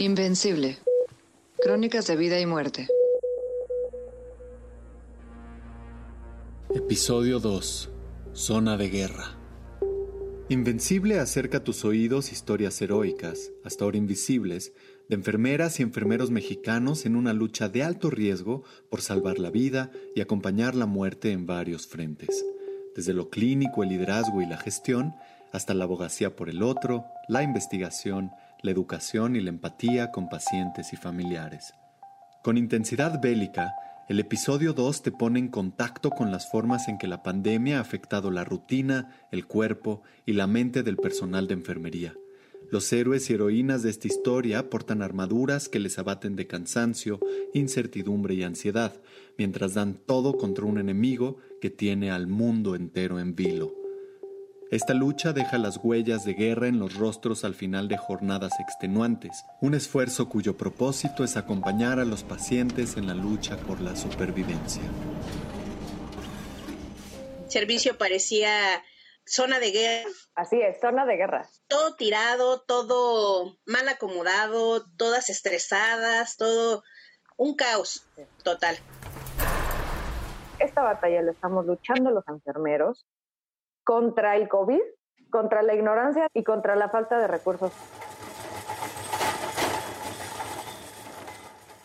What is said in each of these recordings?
Invencible. Crónicas de vida y muerte. Episodio 2. Zona de guerra. Invencible acerca a tus oídos historias heroicas, hasta ahora invisibles, de enfermeras y enfermeros mexicanos en una lucha de alto riesgo por salvar la vida y acompañar la muerte en varios frentes, desde lo clínico, el liderazgo y la gestión, hasta la abogacía por el otro, la investigación, la educación y la empatía con pacientes y familiares. Con intensidad bélica, el episodio 2 te pone en contacto con las formas en que la pandemia ha afectado la rutina, el cuerpo y la mente del personal de enfermería. Los héroes y heroínas de esta historia portan armaduras que les abaten de cansancio, incertidumbre y ansiedad, mientras dan todo contra un enemigo que tiene al mundo entero en vilo. Esta lucha deja las huellas de guerra en los rostros al final de jornadas extenuantes, un esfuerzo cuyo propósito es acompañar a los pacientes en la lucha por la supervivencia. El servicio parecía zona de guerra. Así es, zona de guerra. Todo tirado, todo mal acomodado, todas estresadas, todo un caos total. Esta batalla la estamos luchando los enfermeros, contra el COVID, contra la ignorancia y contra la falta de recursos.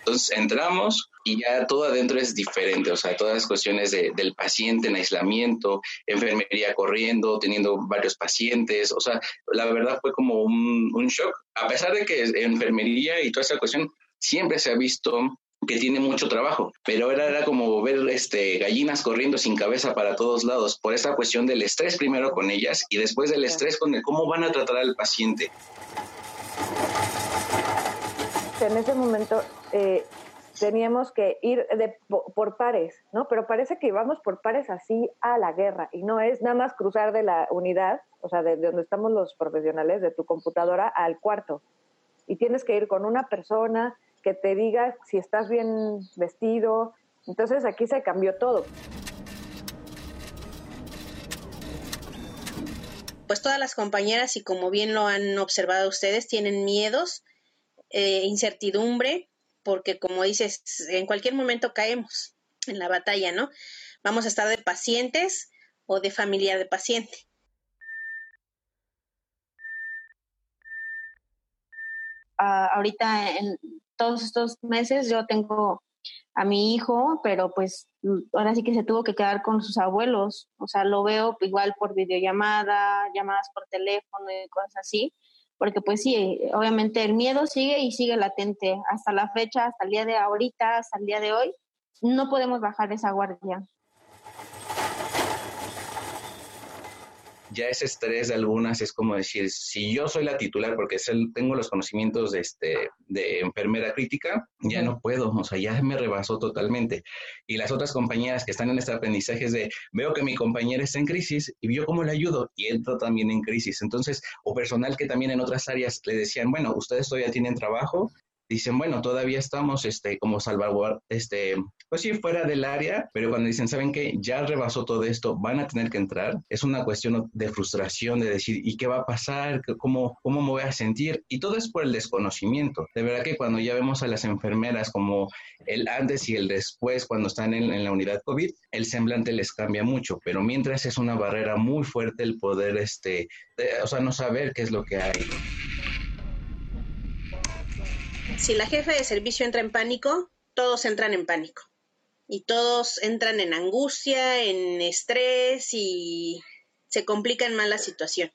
Entonces entramos y ya todo adentro es diferente, o sea, todas las cuestiones del paciente en aislamiento, enfermería corriendo, teniendo varios pacientes, o sea, la verdad fue como un, un shock, a pesar de que enfermería y toda esa cuestión siempre se ha visto que tiene mucho trabajo, pero era, era como ver este, gallinas corriendo sin cabeza para todos lados por esa cuestión del estrés primero con ellas y después del estrés con el cómo van a tratar al paciente. En ese momento eh, teníamos que ir de, por pares, ¿no? Pero parece que íbamos por pares así a la guerra y no es nada más cruzar de la unidad, o sea, de donde estamos los profesionales, de tu computadora al cuarto. Y tienes que ir con una persona, que te diga si estás bien vestido. Entonces aquí se cambió todo. Pues todas las compañeras, y como bien lo han observado ustedes, tienen miedos, eh, incertidumbre, porque como dices, en cualquier momento caemos en la batalla, ¿no? Vamos a estar de pacientes o de familia de paciente. Uh, ahorita en, todos estos meses yo tengo a mi hijo, pero pues ahora sí que se tuvo que quedar con sus abuelos. O sea, lo veo igual por videollamada, llamadas por teléfono y cosas así, porque pues sí, obviamente el miedo sigue y sigue latente hasta la fecha, hasta el día de ahorita, hasta el día de hoy. No podemos bajar esa guardia. Ya ese estrés de algunas es como decir, si yo soy la titular porque tengo los conocimientos de, este, de enfermera crítica, ya no puedo, o sea, ya me rebasó totalmente. Y las otras compañeras que están en este aprendizaje es de, veo que mi compañera está en crisis y yo cómo le ayudo y entro también en crisis. Entonces, o personal que también en otras áreas le decían, bueno, ustedes todavía tienen trabajo, dicen, bueno, todavía estamos este, como salvaguard, este, pues sí, fuera del área, pero cuando dicen, ¿saben qué? Ya rebasó todo esto, van a tener que entrar, es una cuestión de frustración, de decir, ¿y qué va a pasar? ¿Cómo, cómo me voy a sentir? Y todo es por el desconocimiento. De verdad que cuando ya vemos a las enfermeras como el antes y el después, cuando están en, en la unidad COVID, el semblante les cambia mucho, pero mientras es una barrera muy fuerte el poder, este, o sea, no saber qué es lo que hay si la jefa de servicio entra en pánico, todos entran en pánico. Y todos entran en angustia, en estrés y se complica en mala situación.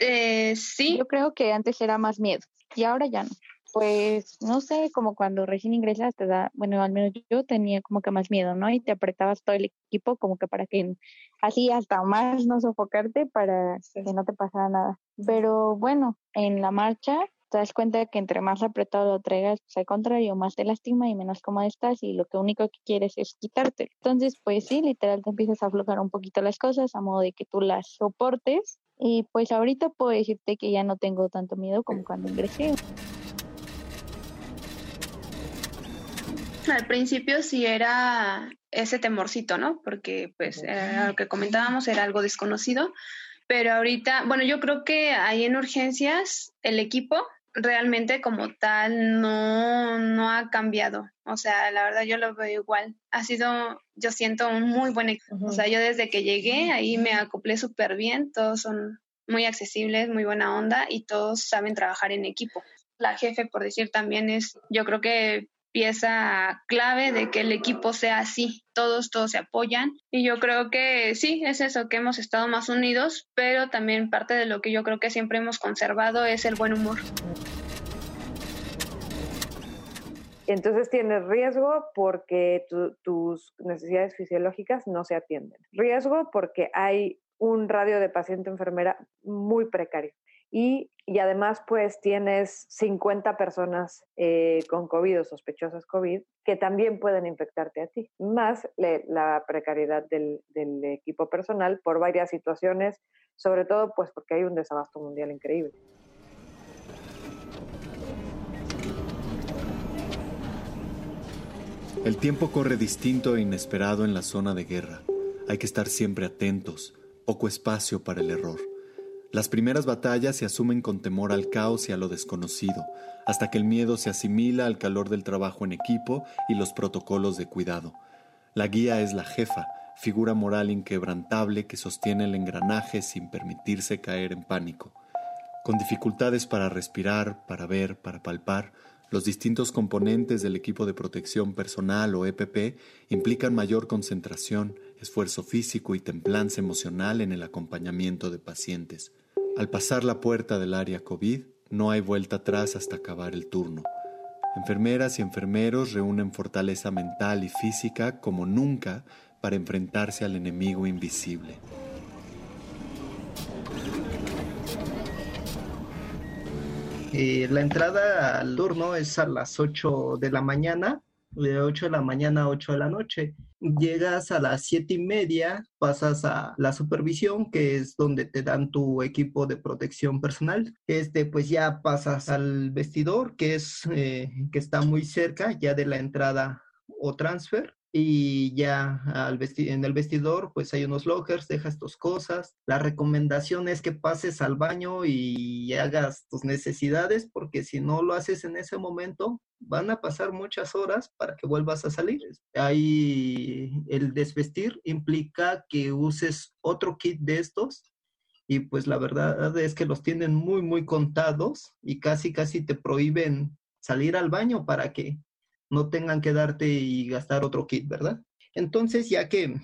Eh, sí. Yo creo que antes era más miedo y ahora ya no. Pues no sé, como cuando recién ingresas te da, bueno, al menos yo tenía como que más miedo, ¿no? Y te apretabas todo el equipo como que para que así hasta más no sofocarte para que no te pasara nada. Pero bueno, en la marcha te das cuenta que entre más apretado lo traigas, pues al contrario, más te lastima y menos cómodo estás y lo que único que quieres es quitarte. Entonces, pues sí, literal te empiezas a aflojar un poquito las cosas a modo de que tú las soportes y pues ahorita puedo decirte que ya no tengo tanto miedo como cuando ingresé. Al principio sí era ese temorcito, ¿no? Porque pues lo que comentábamos era algo desconocido, pero ahorita, bueno, yo creo que ahí en urgencias el equipo realmente como tal no, no ha cambiado. O sea, la verdad yo lo veo igual. Ha sido, yo siento un muy buen equipo. O sea, yo desde que llegué ahí me acoplé súper bien, todos son muy accesibles, muy buena onda y todos saben trabajar en equipo. La jefe, por decir, también es, yo creo que pieza clave de que el equipo sea así, todos, todos se apoyan y yo creo que sí, es eso, que hemos estado más unidos, pero también parte de lo que yo creo que siempre hemos conservado es el buen humor. Entonces tienes riesgo porque tus necesidades fisiológicas no se atienden. Riesgo porque hay un radio de paciente enfermera muy precario y, además pues tienes 50 personas eh, con COVID o sospechosas COVID que también pueden infectarte a ti, más la precariedad del, del equipo personal por varias situaciones, sobre todo pues porque hay un desabasto mundial increíble. El tiempo corre distinto e inesperado en la zona de guerra. Hay que estar siempre atentos, poco espacio para el error. Las primeras batallas se asumen con temor al caos y a lo desconocido, hasta que el miedo se asimila al calor del trabajo en equipo y los protocolos de cuidado. La guía es la jefa, figura moral inquebrantable que sostiene el engranaje sin permitirse caer en pánico. Con dificultades para respirar, para ver, para palpar, los distintos componentes del equipo de protección personal o EPP implican mayor concentración, esfuerzo físico y templanza emocional en el acompañamiento de pacientes. Al pasar la puerta del área COVID, no hay vuelta atrás hasta acabar el turno. Enfermeras y enfermeros reúnen fortaleza mental y física como nunca para enfrentarse al enemigo invisible. Eh, la entrada al turno es a las 8 de la mañana, de 8 de la mañana a 8 de la noche llegas a las siete y media, pasas a la supervisión, que es donde te dan tu equipo de protección personal. Este, pues ya pasas al vestidor, que es eh, que está muy cerca ya de la entrada o transfer y ya en el vestidor pues hay unos lockers, dejas tus cosas. La recomendación es que pases al baño y hagas tus necesidades porque si no lo haces en ese momento van a pasar muchas horas para que vuelvas a salir. Ahí el desvestir implica que uses otro kit de estos y pues la verdad es que los tienen muy muy contados y casi casi te prohíben salir al baño para que no tengan que darte y gastar otro kit, ¿verdad? Entonces, ya que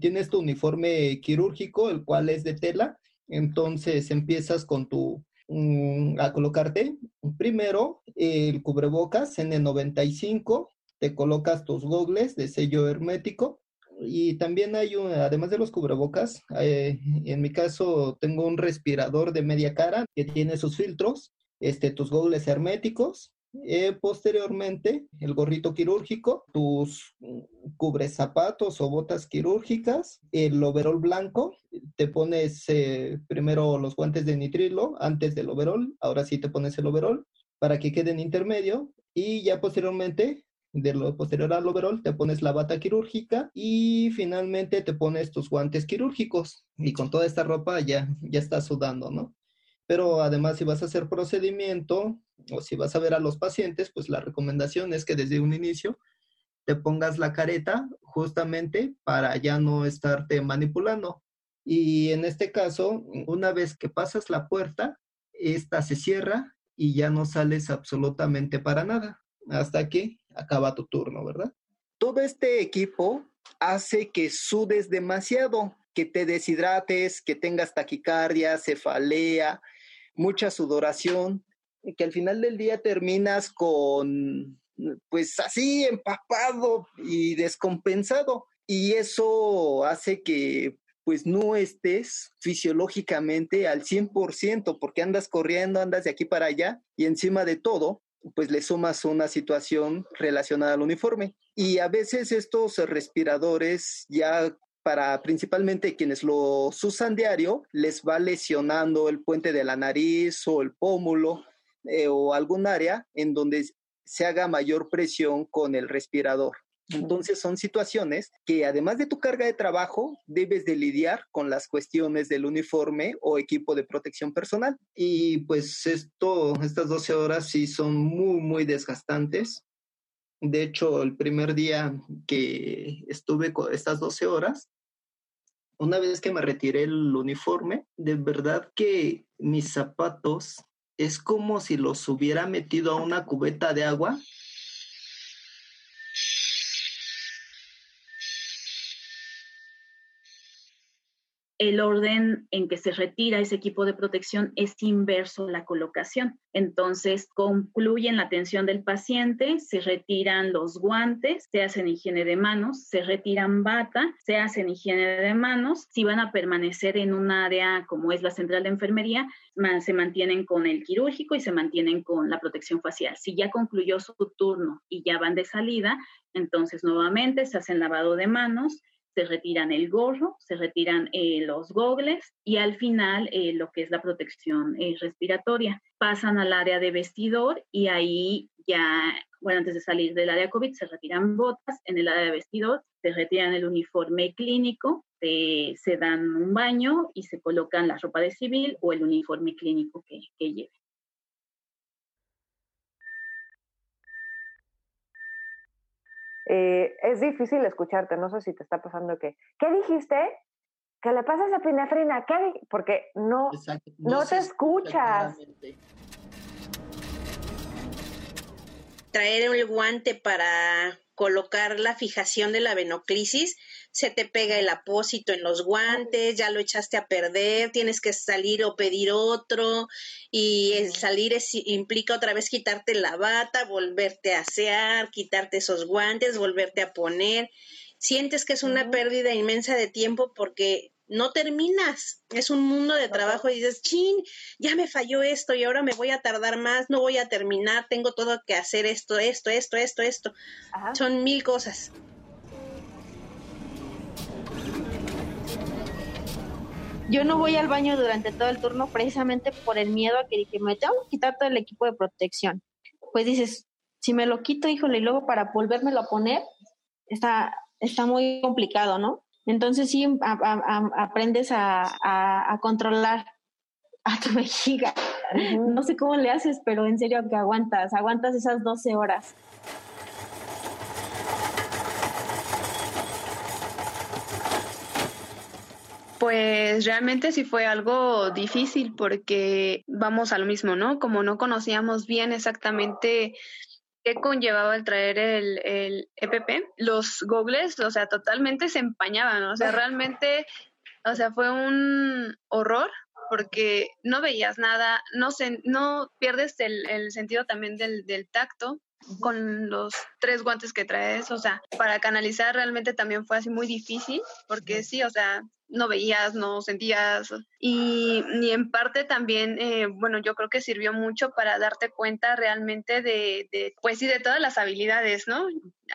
tienes tu uniforme quirúrgico, el cual es de tela, entonces empiezas con tu mm, a colocarte primero el cubrebocas N95, te colocas tus gogles de sello hermético y también hay un, además de los cubrebocas, eh, en mi caso tengo un respirador de media cara que tiene sus filtros, este, tus gogles herméticos, eh, posteriormente, el gorrito quirúrgico, tus cubres zapatos o botas quirúrgicas, el overol blanco, te pones eh, primero los guantes de nitrilo antes del overol, ahora sí te pones el overol para que quede en intermedio y ya posteriormente de lo posterior al overol te pones la bata quirúrgica y finalmente te pones tus guantes quirúrgicos y con toda esta ropa ya ya estás sudando, ¿no? Pero además, si vas a hacer procedimiento o si vas a ver a los pacientes, pues la recomendación es que desde un inicio te pongas la careta justamente para ya no estarte manipulando. Y en este caso, una vez que pasas la puerta, esta se cierra y ya no sales absolutamente para nada hasta que acaba tu turno, ¿verdad? Todo este equipo hace que sudes demasiado, que te deshidrates, que tengas taquicardia, cefalea, mucha sudoración, que al final del día terminas con, pues así, empapado y descompensado. Y eso hace que pues no estés fisiológicamente al 100% porque andas corriendo, andas de aquí para allá y encima de todo, pues le sumas una situación relacionada al uniforme. Y a veces estos respiradores ya para principalmente quienes los usan diario, les va lesionando el puente de la nariz o el pómulo eh, o algún área en donde se haga mayor presión con el respirador. Entonces son situaciones que además de tu carga de trabajo, debes de lidiar con las cuestiones del uniforme o equipo de protección personal. Y pues esto, estas 12 horas sí son muy, muy desgastantes. De hecho, el primer día que estuve con estas 12 horas, una vez que me retiré el uniforme, de verdad que mis zapatos es como si los hubiera metido a una cubeta de agua el orden en que se retira ese equipo de protección es inverso a la colocación. Entonces, concluyen la atención del paciente, se retiran los guantes, se hacen higiene de manos, se retiran bata, se hacen higiene de manos. Si van a permanecer en un área como es la central de enfermería, se mantienen con el quirúrgico y se mantienen con la protección facial. Si ya concluyó su turno y ya van de salida, entonces nuevamente se hacen lavado de manos, se retiran el gorro, se retiran eh, los gogles y al final eh, lo que es la protección eh, respiratoria. Pasan al área de vestidor y ahí ya, bueno, antes de salir del área COVID se retiran botas, en el área de vestidor se retiran el uniforme clínico, se dan un baño y se colocan la ropa de civil o el uniforme clínico que, que lleve. Eh, es difícil escucharte, no sé si te está pasando que, ¿qué dijiste? Que le pasas a pinefrina, ¿qué? Porque no, no, te escuchas. Traer el guante para colocar la fijación de la venocrisis, se te pega el apósito en los guantes, ya lo echaste a perder, tienes que salir o pedir otro, y el salir implica otra vez quitarte la bata, volverte a asear, quitarte esos guantes, volverte a poner. Sientes que es una pérdida inmensa de tiempo porque no terminas. Es un mundo de trabajo y dices, chin, ya me falló esto y ahora me voy a tardar más, no voy a terminar, tengo todo que hacer esto, esto, esto, esto, esto. Son mil cosas. Yo no voy al baño durante todo el turno precisamente por el miedo a que, que me tengo que quitar todo el equipo de protección. Pues dices, si me lo quito, híjole, y luego para volvérmelo a poner, está, está muy complicado, ¿no? Entonces sí aprendes a, controlar a tu vejiga. No sé cómo le haces, pero en serio que aguantas, aguantas esas 12 horas. Pues realmente sí fue algo difícil porque vamos a lo mismo, ¿no? Como no conocíamos bien exactamente qué conllevaba el traer el, el EPP, los gogles, o sea, totalmente se empañaban, o sea, realmente, o sea, fue un horror porque no veías nada, no, se, no pierdes el, el sentido también del, del tacto, con los tres guantes que traes, o sea, para canalizar realmente también fue así muy difícil, porque sí, o sea, no veías, no sentías. Y, y en parte también, eh, bueno, yo creo que sirvió mucho para darte cuenta realmente de, de, pues sí, de todas las habilidades, ¿no?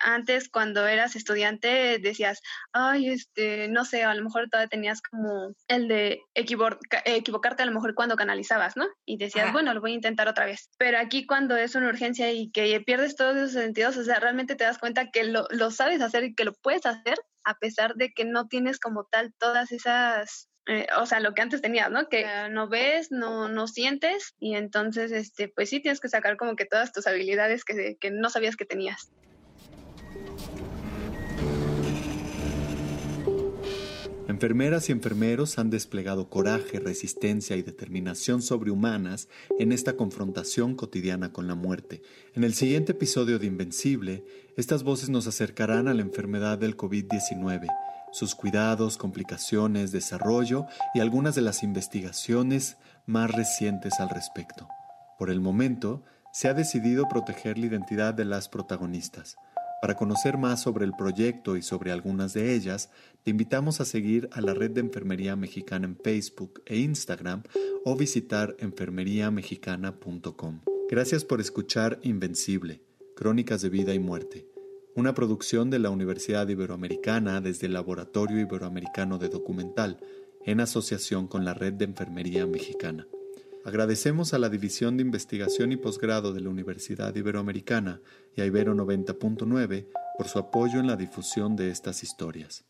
Antes cuando eras estudiante decías, ay, este, no sé, a lo mejor todavía tenías como el de equivocarte a lo mejor cuando canalizabas, ¿no? Y decías, bueno, lo voy a intentar otra vez. Pero aquí cuando es una urgencia y que pierdes todos esos sentidos, o sea, realmente te das cuenta que lo, lo sabes hacer y que lo puedes hacer a pesar de que no tienes como tal todas esas eh, o sea, lo que antes tenías, ¿no? Que no ves, no, no sientes y entonces, este, pues sí tienes que sacar como que todas tus habilidades que, que no sabías que tenías. Enfermeras y enfermeros han desplegado coraje, resistencia y determinación sobrehumanas en esta confrontación cotidiana con la muerte. En el siguiente episodio de Invencible, estas voces nos acercarán a la enfermedad del COVID-19, sus cuidados, complicaciones, desarrollo y algunas de las investigaciones más recientes al respecto. Por el momento, se ha decidido proteger la identidad de las protagonistas. Para conocer más sobre el proyecto y sobre algunas de ellas, te invitamos a seguir a la Red de Enfermería Mexicana en Facebook e Instagram o visitar enfermeriamexicana.com. Gracias por escuchar Invencible, Crónicas de Vida y Muerte, una producción de la Universidad Iberoamericana desde el Laboratorio Iberoamericano de Documental, en asociación con la Red de Enfermería Mexicana. Agradecemos a la División de Investigación y Posgrado de la Universidad Iberoamericana y a Ibero 90.9 por su apoyo en la difusión de estas historias.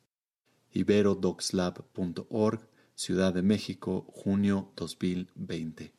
iberodocslab.org, Ciudad de México, junio 2020.